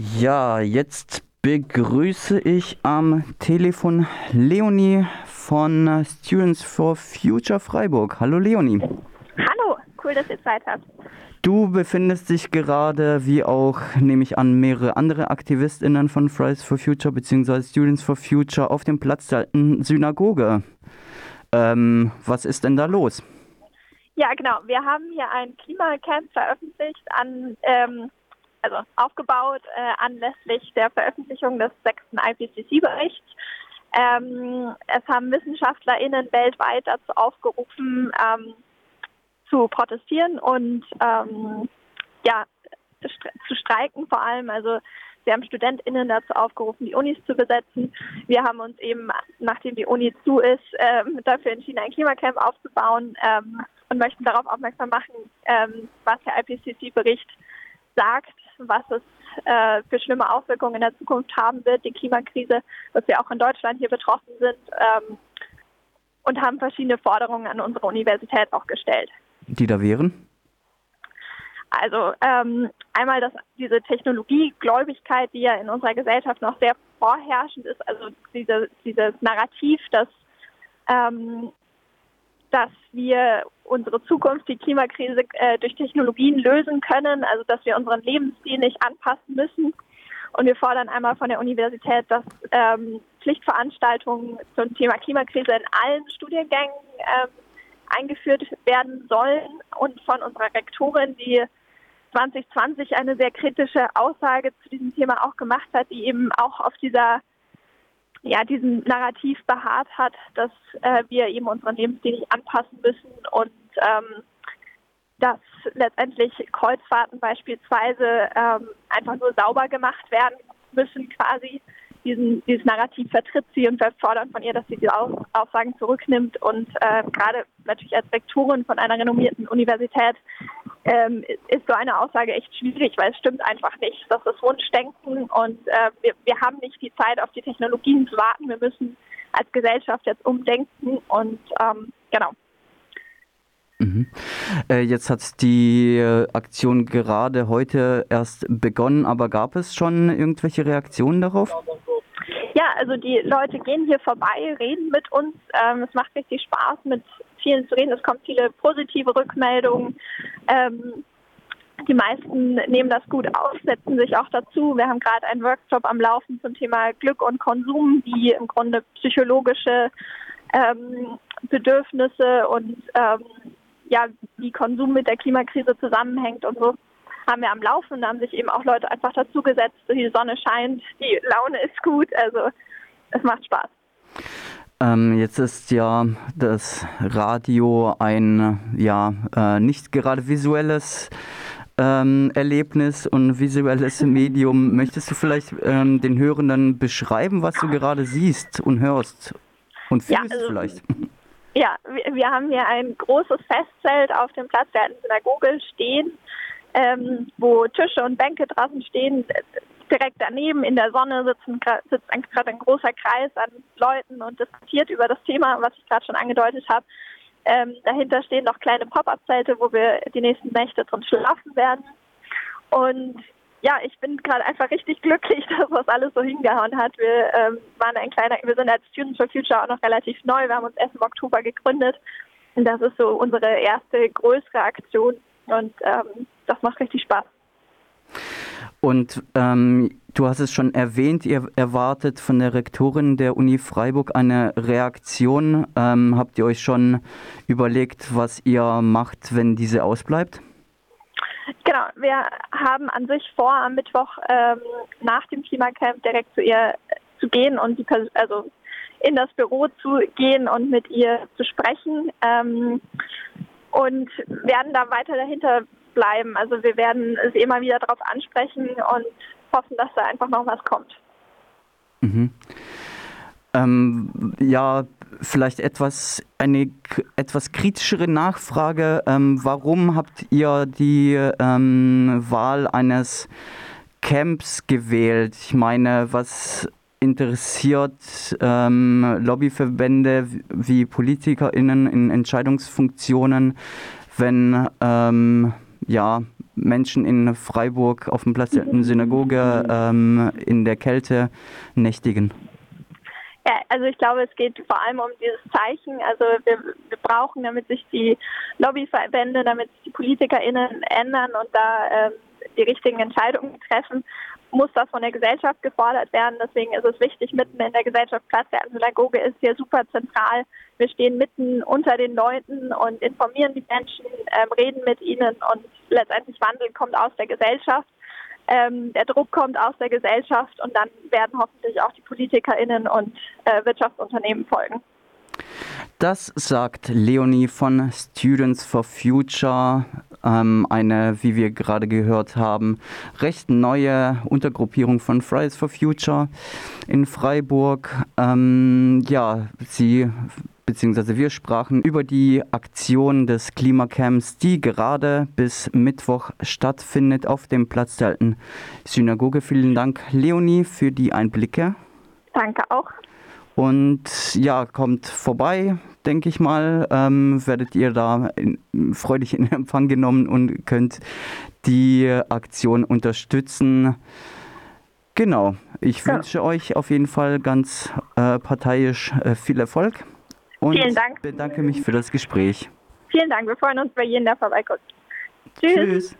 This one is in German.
Ja, jetzt begrüße ich am Telefon Leonie von Students for Future Freiburg. Hallo Leonie. Hallo, cool, dass ihr Zeit habt. Du befindest dich gerade, wie auch, nehme ich an, mehrere andere AktivistInnen von Fridays for Future bzw. Students for Future auf dem Platz der alten Synagoge. Ähm, was ist denn da los? Ja, genau. Wir haben hier ein Klimacamp veröffentlicht an ähm, also aufgebaut äh, anlässlich der Veröffentlichung des sechsten IPCC-Berichts. Ähm, es haben WissenschaftlerInnen weltweit dazu aufgerufen, ähm, zu protestieren und ähm, ja, zu streiken vor allem. Also wir haben StudentInnen dazu aufgerufen, die Unis zu besetzen. Wir haben uns eben, nachdem die Uni zu ist, ähm, dafür entschieden, ein Klimacamp aufzubauen ähm, und möchten darauf aufmerksam machen, ähm, was der IPCC-Bericht sagt, was es äh, für schlimme Auswirkungen in der Zukunft haben wird, die Klimakrise, dass wir auch in Deutschland hier betroffen sind ähm, und haben verschiedene Forderungen an unsere Universität auch gestellt. Die da wären? Also ähm, einmal dass diese Technologiegläubigkeit, die ja in unserer Gesellschaft noch sehr vorherrschend ist, also diese, dieses Narrativ, dass ähm, dass wir unsere Zukunft, die Klimakrise äh, durch Technologien lösen können, also dass wir unseren Lebensstil nicht anpassen müssen. Und wir fordern einmal von der Universität, dass ähm, Pflichtveranstaltungen zum Thema Klimakrise in allen Studiengängen ähm, eingeführt werden sollen und von unserer Rektorin, die 2020 eine sehr kritische Aussage zu diesem Thema auch gemacht hat, die eben auch auf dieser ja, diesem Narrativ beharrt hat, dass äh, wir eben unseren Lebensstil anpassen müssen und ähm, dass letztendlich Kreuzfahrten beispielsweise ähm, einfach nur sauber gemacht werden müssen quasi. Diesen, dieses Narrativ vertritt sie und wir fordern von ihr, dass sie die Aussagen zurücknimmt und äh, gerade natürlich als Rektorin von einer renommierten Universität ähm, ist so eine Aussage echt schwierig, weil es stimmt einfach nicht. Das ist Wunschdenken und äh, wir, wir haben nicht die Zeit, auf die Technologien zu warten. Wir müssen als Gesellschaft jetzt umdenken und ähm, genau. Mhm. Äh, jetzt hat die äh, Aktion gerade heute erst begonnen, aber gab es schon irgendwelche Reaktionen darauf? Ja, also die Leute gehen hier vorbei, reden mit uns. Ähm, es macht richtig Spaß, mit vielen zu reden. Es kommen viele positive Rückmeldungen. Ähm, die meisten nehmen das gut auf, setzen sich auch dazu. Wir haben gerade einen Workshop am Laufen zum Thema Glück und Konsum, wie im Grunde psychologische ähm, Bedürfnisse und ähm, ja, wie Konsum mit der Klimakrise zusammenhängt und so haben wir am Laufen. Da haben sich eben auch Leute einfach dazugesetzt. Die Sonne scheint, die Laune ist gut, also es macht Spaß. Ähm, jetzt ist ja das Radio ein ja äh, nicht gerade visuelles ähm, Erlebnis und visuelles Medium. Möchtest du vielleicht ähm, den Hörenden beschreiben, was du gerade siehst und hörst und fühlst ja, also, vielleicht? Ja, wir, wir, haben hier ein großes Festzelt auf dem Platz der Synagoge stehen, ähm, wo Tische und Bänke draußen stehen direkt daneben in der Sonne sitzen, sitzt gerade ein großer Kreis an Leuten und diskutiert über das Thema, was ich gerade schon angedeutet habe. Ähm, dahinter stehen noch kleine Pop-up-Zelte, wo wir die nächsten Nächte drin schlafen werden. Und ja, ich bin gerade einfach richtig glücklich, dass das alles so hingehauen hat. Wir ähm, waren ein kleiner, wir sind als Students for Future auch noch relativ neu. Wir haben uns erst im Oktober gegründet. Und das ist so unsere erste größere Aktion. Und ähm, das macht richtig Spaß. Und ähm, du hast es schon erwähnt, ihr erwartet von der Rektorin der Uni Freiburg eine Reaktion. Ähm, habt ihr euch schon überlegt, was ihr macht, wenn diese ausbleibt? Genau, wir haben an sich vor, am Mittwoch ähm, nach dem Klimacamp direkt zu ihr zu gehen und die, also in das Büro zu gehen und mit ihr zu sprechen. Ähm, und werden da weiter dahinter bleiben. Also wir werden es immer wieder darauf ansprechen und hoffen, dass da einfach noch was kommt. Mhm. Ähm, ja, vielleicht etwas eine etwas kritischere Nachfrage. Ähm, warum habt ihr die ähm, Wahl eines Camps gewählt? Ich meine, was interessiert ähm, Lobbyverbände wie PolitikerInnen in Entscheidungsfunktionen, wenn ähm, ja, Menschen in Freiburg auf dem Platz der Synagoge ähm, in der Kälte nächtigen? Ja, also ich glaube, es geht vor allem um dieses Zeichen. Also wir, wir brauchen, damit sich die Lobbyverbände, damit sich die PolitikerInnen ändern und da ähm, die richtigen Entscheidungen treffen, muss das von der Gesellschaft gefordert werden. Deswegen ist es wichtig, mitten in der Gesellschaft Platz der Synagoge ist hier super zentral. Wir stehen mitten unter den Leuten und informieren die Menschen, ähm, reden mit ihnen und letztendlich Wandel kommt aus der Gesellschaft. Ähm, der Druck kommt aus der Gesellschaft und dann werden hoffentlich auch die PolitikerInnen und äh, Wirtschaftsunternehmen folgen. Das sagt Leonie von Students for Future, ähm, eine, wie wir gerade gehört haben, recht neue Untergruppierung von Fridays for Future in Freiburg. Ähm, ja, sie beziehungsweise wir sprachen über die Aktion des Klimacamps, die gerade bis Mittwoch stattfindet auf dem Platz der alten Synagoge. Vielen Dank, Leonie, für die Einblicke. Danke auch. Und ja, kommt vorbei, denke ich mal. Ähm, werdet ihr da in, freudig in Empfang genommen und könnt die Aktion unterstützen. Genau, ich ja. wünsche euch auf jeden Fall ganz äh, parteiisch äh, viel Erfolg und Vielen Dank. bedanke mich für das Gespräch. Vielen Dank, wir freuen uns bei jeden, der vorbeikommt. Tschüss. Tschüss.